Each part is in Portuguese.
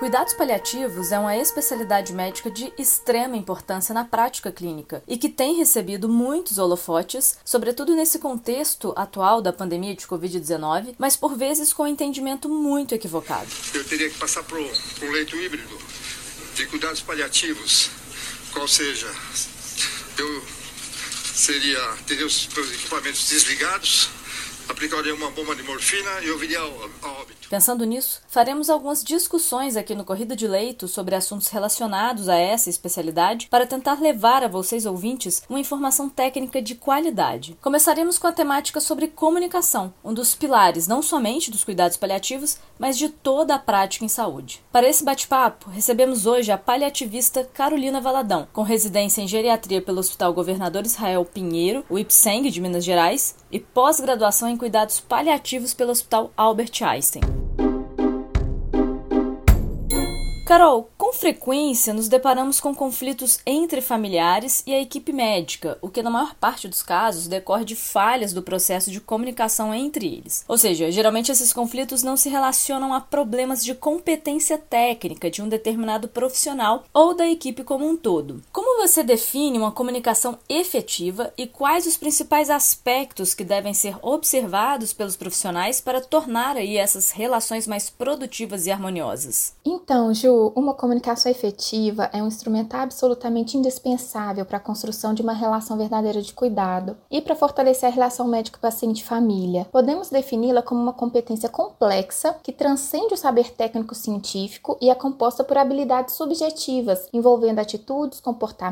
Cuidados paliativos é uma especialidade médica de extrema importância na prática clínica e que tem recebido muitos holofotes, sobretudo nesse contexto atual da pandemia de Covid-19, mas por vezes com um entendimento muito equivocado. Eu teria que passar para um leito híbrido de cuidados paliativos, qual seja, eu seria teria os meus equipamentos desligados, aplicaria uma bomba de morfina e eu viria ao óbito. Pensando nisso, faremos algumas discussões aqui no Corrida de Leito sobre assuntos relacionados a essa especialidade para tentar levar a vocês ouvintes uma informação técnica de qualidade. Começaremos com a temática sobre comunicação, um dos pilares não somente dos cuidados paliativos, mas de toda a prática em saúde. Para esse bate-papo, recebemos hoje a paliativista Carolina Valadão, com residência em geriatria pelo Hospital Governador Israel Pinheiro, o IPSENG de Minas Gerais, e pós-graduação em cuidados paliativos pelo Hospital Albert Einstein. Carol, com frequência nos deparamos com conflitos entre familiares e a equipe médica, o que na maior parte dos casos decorre de falhas do processo de comunicação entre eles. Ou seja, geralmente esses conflitos não se relacionam a problemas de competência técnica de um determinado profissional ou da equipe como um todo. Como você define uma comunicação efetiva e quais os principais aspectos que devem ser observados pelos profissionais para tornar aí essas relações mais produtivas e harmoniosas? Então, Ju, uma comunicação efetiva é um instrumento absolutamente indispensável para a construção de uma relação verdadeira de cuidado e para fortalecer a relação médico-paciente-família. Podemos defini-la como uma competência complexa que transcende o saber técnico científico e é composta por habilidades subjetivas, envolvendo atitudes, comportamentos,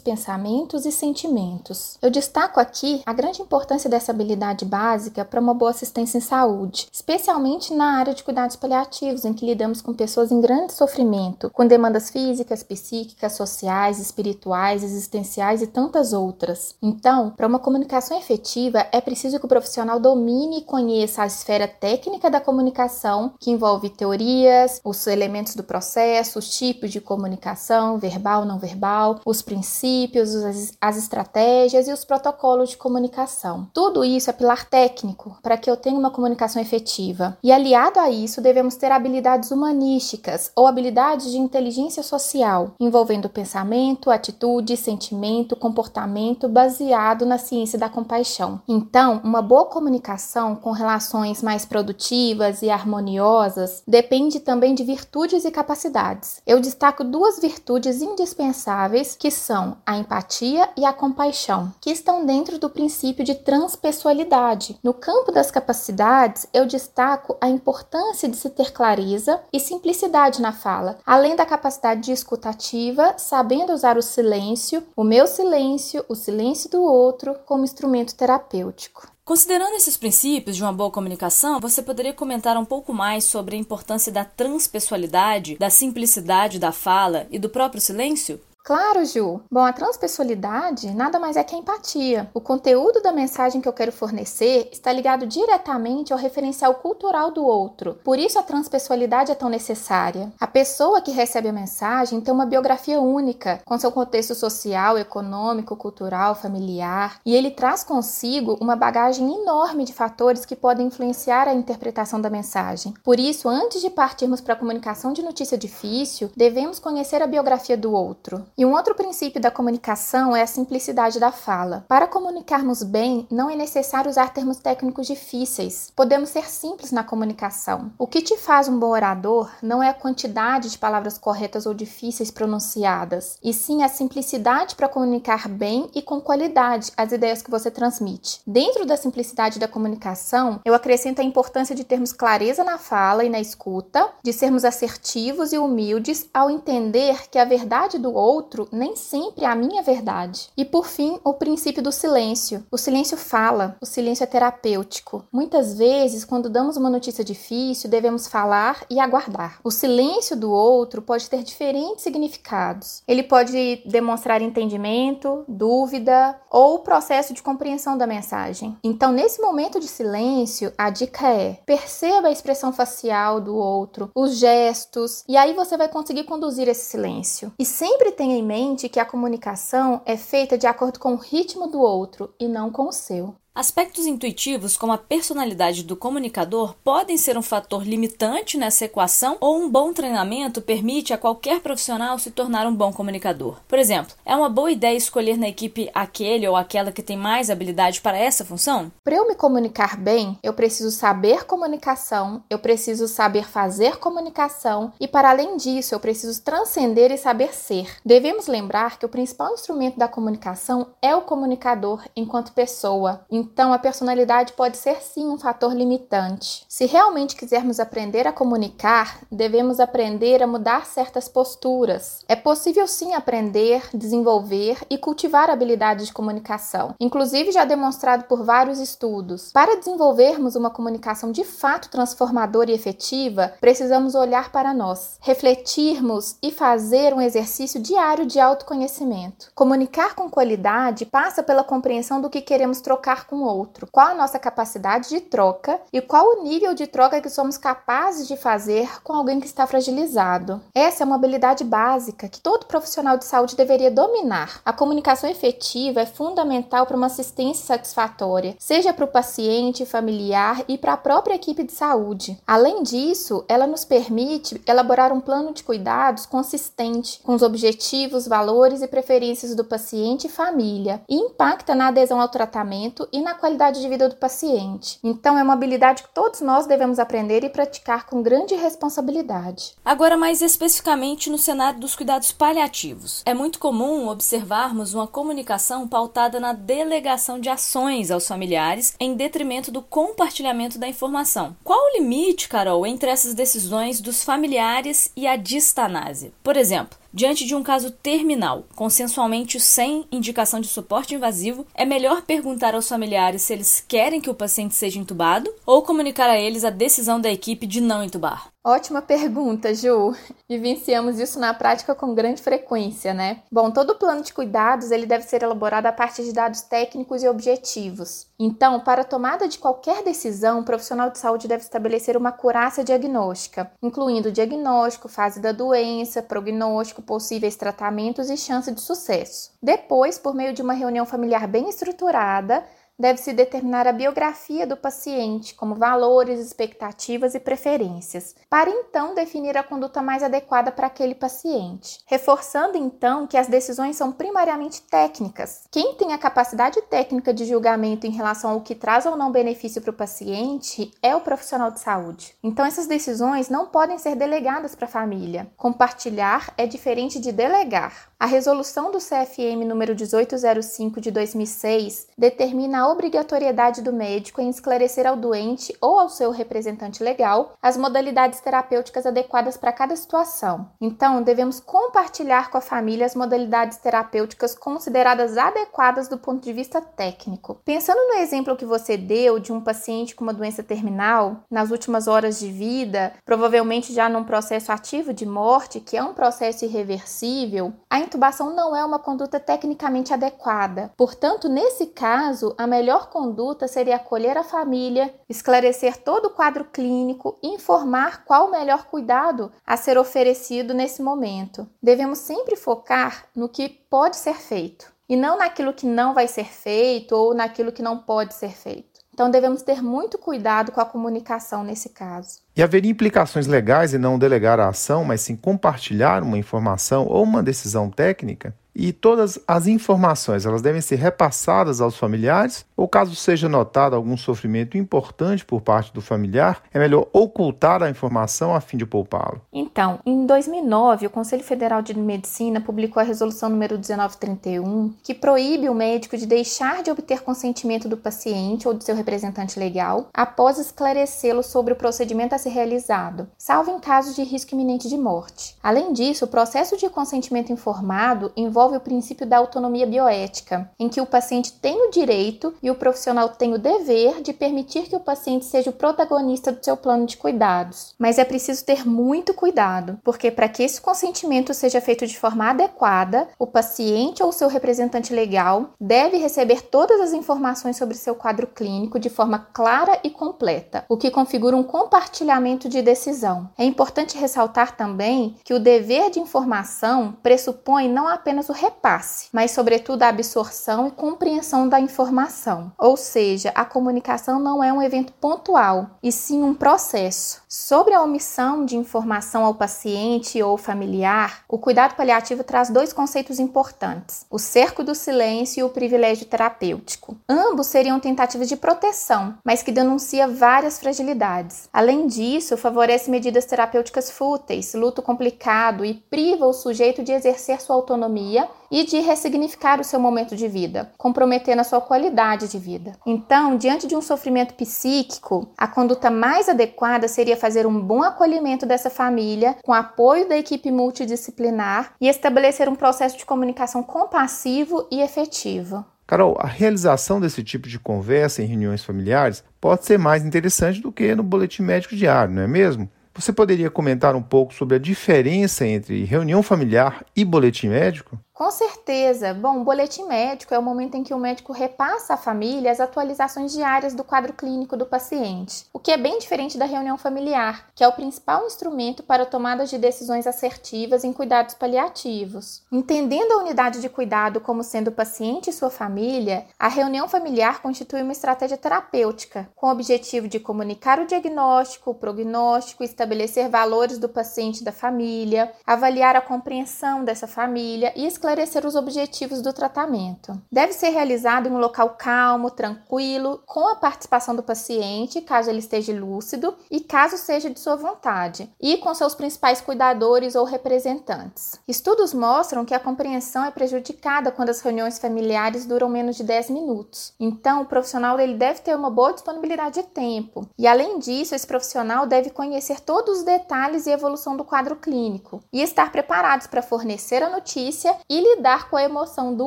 pensamentos e sentimentos. Eu destaco aqui a grande importância dessa habilidade básica para uma boa assistência em saúde, especialmente na área de cuidados paliativos, em que lidamos com pessoas em grande sofrimento sofrimento, com demandas físicas, psíquicas, sociais, espirituais, existenciais e tantas outras. Então, para uma comunicação efetiva, é preciso que o profissional domine e conheça a esfera técnica da comunicação, que envolve teorias, os elementos do processo, os tipos de comunicação, verbal, não verbal, os princípios, as estratégias e os protocolos de comunicação. Tudo isso é pilar técnico para que eu tenha uma comunicação efetiva. E aliado a isso, devemos ter habilidades humanísticas ou habilidades de inteligência social, envolvendo pensamento, atitude, sentimento, comportamento baseado na ciência da compaixão. Então, uma boa comunicação com relações mais produtivas e harmoniosas depende também de virtudes e capacidades. Eu destaco duas virtudes indispensáveis que são a empatia e a compaixão, que estão dentro do princípio de transpessoalidade. No campo das capacidades, eu destaco a importância de se ter clareza e simplicidade na fala, além da capacidade de escutativa, sabendo usar o silêncio, o meu silêncio, o silêncio do outro, como instrumento terapêutico. Considerando esses princípios de uma boa comunicação, você poderia comentar um pouco mais sobre a importância da transpessoalidade, da simplicidade da fala e do próprio silêncio? Claro, Ju. Bom, a transpessoalidade nada mais é que a empatia. O conteúdo da mensagem que eu quero fornecer está ligado diretamente ao referencial cultural do outro. Por isso a transpessoalidade é tão necessária. A pessoa que recebe a mensagem tem uma biografia única, com seu contexto social, econômico, cultural, familiar, e ele traz consigo uma bagagem enorme de fatores que podem influenciar a interpretação da mensagem. Por isso, antes de partirmos para a comunicação de notícia difícil, devemos conhecer a biografia do outro. E um outro princípio da comunicação é a simplicidade da fala. Para comunicarmos bem, não é necessário usar termos técnicos difíceis. Podemos ser simples na comunicação. O que te faz um bom orador não é a quantidade de palavras corretas ou difíceis pronunciadas, e sim a simplicidade para comunicar bem e com qualidade as ideias que você transmite. Dentro da simplicidade da comunicação, eu acrescento a importância de termos clareza na fala e na escuta, de sermos assertivos e humildes ao entender que a verdade do outro outro nem sempre é a minha verdade. E por fim, o princípio do silêncio. O silêncio fala, o silêncio é terapêutico. Muitas vezes, quando damos uma notícia difícil, devemos falar e aguardar. O silêncio do outro pode ter diferentes significados. Ele pode demonstrar entendimento, dúvida ou processo de compreensão da mensagem. Então, nesse momento de silêncio, a dica é: perceba a expressão facial do outro, os gestos, e aí você vai conseguir conduzir esse silêncio. E sempre tenha em mente que a comunicação é feita de acordo com o ritmo do outro e não com o seu. Aspectos intuitivos, como a personalidade do comunicador, podem ser um fator limitante nessa equação ou um bom treinamento permite a qualquer profissional se tornar um bom comunicador. Por exemplo, é uma boa ideia escolher na equipe aquele ou aquela que tem mais habilidade para essa função? Para eu me comunicar bem, eu preciso saber comunicação, eu preciso saber fazer comunicação e, para além disso, eu preciso transcender e saber ser. Devemos lembrar que o principal instrumento da comunicação é o comunicador enquanto pessoa. Então, a personalidade pode ser sim um fator limitante. Se realmente quisermos aprender a comunicar, devemos aprender a mudar certas posturas. É possível sim aprender, desenvolver e cultivar habilidades de comunicação, inclusive já demonstrado por vários estudos. Para desenvolvermos uma comunicação de fato transformadora e efetiva, precisamos olhar para nós, refletirmos e fazer um exercício diário de autoconhecimento. Comunicar com qualidade passa pela compreensão do que queremos trocar com o outro, qual a nossa capacidade de troca e qual o nível de troca que somos capazes de fazer com alguém que está fragilizado. Essa é uma habilidade básica que todo profissional de saúde deveria dominar. A comunicação efetiva é fundamental para uma assistência satisfatória, seja para o paciente, familiar e para a própria equipe de saúde. Além disso, ela nos permite elaborar um plano de cuidados consistente com os objetivos, valores e preferências do paciente e família e impacta na adesão ao tratamento e na qualidade de vida do paciente. Então, é uma habilidade que todos nós devemos aprender e praticar com grande responsabilidade. Agora, mais especificamente no cenário dos cuidados paliativos. É muito comum observarmos uma comunicação pautada na delegação de ações aos familiares em detrimento do compartilhamento da informação. Qual o limite, Carol, entre essas decisões dos familiares e a distanase? Por exemplo, Diante de um caso terminal, consensualmente sem indicação de suporte invasivo, é melhor perguntar aos familiares se eles querem que o paciente seja entubado ou comunicar a eles a decisão da equipe de não entubar. Ótima pergunta, Ju. Vivenciamos isso na prática com grande frequência, né? Bom, todo plano de cuidados ele deve ser elaborado a partir de dados técnicos e objetivos. Então, para a tomada de qualquer decisão, o profissional de saúde deve estabelecer uma curácia diagnóstica, incluindo diagnóstico, fase da doença, prognóstico, possíveis tratamentos e chance de sucesso. Depois, por meio de uma reunião familiar bem estruturada, deve-se determinar a biografia do paciente, como valores, expectativas e preferências, para então definir a conduta mais adequada para aquele paciente. Reforçando então que as decisões são primariamente técnicas. Quem tem a capacidade técnica de julgamento em relação ao que traz ou não benefício para o paciente é o profissional de saúde. Então essas decisões não podem ser delegadas para a família. Compartilhar é diferente de delegar. A resolução do CFM número 1805 de 2006 determina a obrigatoriedade do médico em esclarecer ao doente ou ao seu representante legal as modalidades terapêuticas adequadas para cada situação. Então, devemos compartilhar com a família as modalidades terapêuticas consideradas adequadas do ponto de vista técnico. Pensando no exemplo que você deu de um paciente com uma doença terminal, nas últimas horas de vida, provavelmente já num processo ativo de morte, que é um processo irreversível, a intubação não é uma conduta tecnicamente adequada. Portanto, nesse caso, a melhor conduta seria acolher a família, esclarecer todo o quadro clínico e informar qual o melhor cuidado a ser oferecido nesse momento. Devemos sempre focar no que pode ser feito e não naquilo que não vai ser feito ou naquilo que não pode ser feito. Então devemos ter muito cuidado com a comunicação nesse caso. E haveria implicações legais em não delegar a ação, mas sim compartilhar uma informação ou uma decisão técnica? E todas as informações, elas devem ser repassadas aos familiares, ou caso seja notado algum sofrimento importante por parte do familiar, é melhor ocultar a informação a fim de poupá-lo. Então, em 2009, o Conselho Federal de Medicina publicou a resolução número 1931, que proíbe o médico de deixar de obter consentimento do paciente ou do seu representante legal após esclarecê-lo sobre o procedimento a ser realizado, salvo em casos de risco iminente de morte. Além disso, o processo de consentimento informado envolve envolve o princípio da autonomia bioética, em que o paciente tem o direito e o profissional tem o dever de permitir que o paciente seja o protagonista do seu plano de cuidados. Mas é preciso ter muito cuidado, porque para que esse consentimento seja feito de forma adequada, o paciente ou seu representante legal deve receber todas as informações sobre seu quadro clínico de forma clara e completa, o que configura um compartilhamento de decisão. É importante ressaltar também que o dever de informação pressupõe não apenas o repasse, mas sobretudo a absorção e compreensão da informação. Ou seja, a comunicação não é um evento pontual, e sim um processo. Sobre a omissão de informação ao paciente ou familiar, o cuidado paliativo traz dois conceitos importantes: o cerco do silêncio e o privilégio terapêutico. Ambos seriam tentativas de proteção, mas que denuncia várias fragilidades. Além disso, favorece medidas terapêuticas fúteis, luto complicado e priva o sujeito de exercer sua autonomia e de ressignificar o seu momento de vida, comprometendo a sua qualidade de vida. Então, diante de um sofrimento psíquico, a conduta mais adequada seria fazer um bom acolhimento dessa família, com apoio da equipe multidisciplinar e estabelecer um processo de comunicação compassivo e efetivo. Carol, a realização desse tipo de conversa em reuniões familiares pode ser mais interessante do que no boletim médico diário, não é mesmo? Você poderia comentar um pouco sobre a diferença entre reunião familiar e boletim médico? Com certeza. Bom, o boletim médico é o momento em que o médico repassa à família as atualizações diárias do quadro clínico do paciente, o que é bem diferente da reunião familiar, que é o principal instrumento para tomadas de decisões assertivas em cuidados paliativos. Entendendo a unidade de cuidado como sendo o paciente e sua família, a reunião familiar constitui uma estratégia terapêutica, com o objetivo de comunicar o diagnóstico, o prognóstico, estabelecer valores do paciente e da família, avaliar a compreensão dessa família e esclarecer esclarecer os objetivos do tratamento. Deve ser realizado em um local calmo, tranquilo, com a participação do paciente, caso ele esteja lúcido e caso seja de sua vontade, e com seus principais cuidadores ou representantes. Estudos mostram que a compreensão é prejudicada quando as reuniões familiares duram menos de 10 minutos. Então, o profissional ele deve ter uma boa disponibilidade de tempo. E além disso, esse profissional deve conhecer todos os detalhes e evolução do quadro clínico e estar preparados para fornecer a notícia e lidar com a emoção do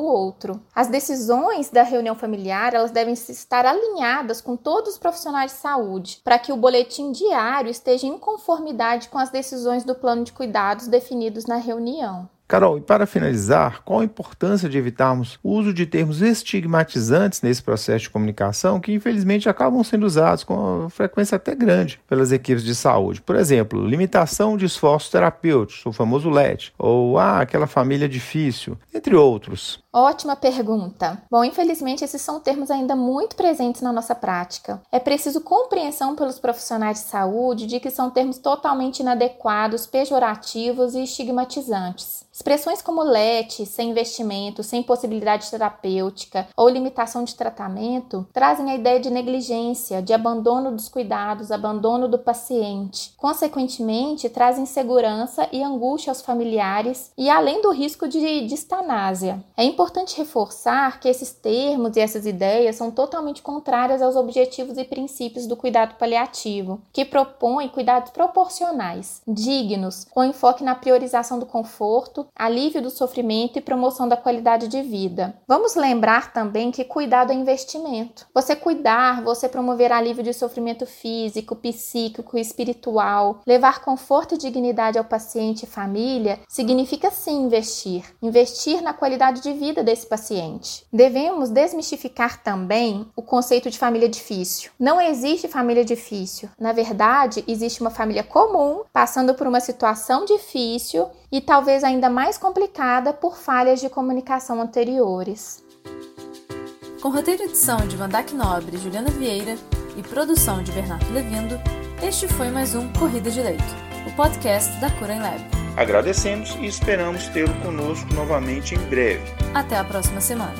outro. As decisões da reunião familiar, elas devem estar alinhadas com todos os profissionais de saúde, para que o boletim diário esteja em conformidade com as decisões do plano de cuidados definidos na reunião. Carol, e para finalizar, qual a importância de evitarmos o uso de termos estigmatizantes nesse processo de comunicação que infelizmente acabam sendo usados com frequência até grande pelas equipes de saúde? Por exemplo, limitação de esforços terapêuticos, o famoso LET, ou ah, aquela família difícil, entre outros. Ótima pergunta. Bom, infelizmente esses são termos ainda muito presentes na nossa prática. É preciso compreensão pelos profissionais de saúde de que são termos totalmente inadequados, pejorativos e estigmatizantes. Expressões como LET, sem investimento, sem possibilidade terapêutica ou limitação de tratamento trazem a ideia de negligência, de abandono dos cuidados, abandono do paciente. Consequentemente, trazem insegurança e angústia aos familiares e além do risco de distanásia. É importante reforçar que esses termos e essas ideias são totalmente contrárias aos objetivos e princípios do cuidado paliativo, que propõe cuidados proporcionais, dignos, com enfoque na priorização do conforto, alívio do sofrimento e promoção da qualidade de vida. Vamos lembrar também que cuidado é investimento. Você cuidar, você promover alívio de sofrimento físico, psíquico espiritual, levar conforto e dignidade ao paciente e família, significa sim investir. Investir na qualidade de vida desse paciente. Devemos desmistificar também o conceito de família difícil. Não existe família difícil. Na verdade, existe uma família comum passando por uma situação difícil e talvez ainda mais complicada por falhas de comunicação anteriores. Com roteiro e edição de Vandac Nobre e Juliana Vieira e produção de Bernardo Levindo, este foi mais um Corrida de Leito, o podcast da Cura em Lab. Agradecemos e esperamos tê-lo conosco novamente em breve. Até a próxima semana.